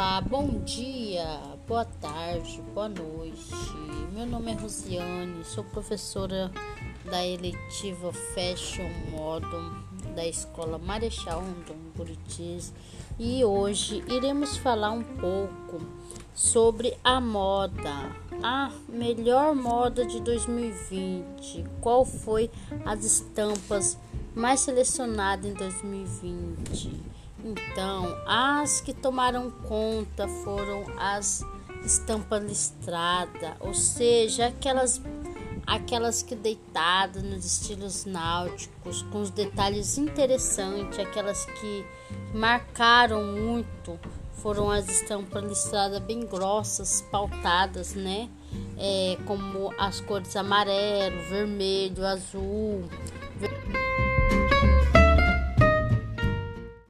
Olá, bom dia, boa tarde, boa noite. Meu nome é Rosiane, sou professora da eletiva Fashion Model da Escola Marechal Rondon Buritis e hoje iremos falar um pouco sobre a moda, a melhor moda de 2020. Qual foi as estampas mais selecionadas em 2020? Então, as que tomaram conta foram as estampas listradas, ou seja, aquelas aquelas que deitadas nos estilos náuticos, com os detalhes interessantes, aquelas que marcaram muito, foram as estampas listradas bem grossas, pautadas, né? É, como as cores amarelo, vermelho, azul. Ver...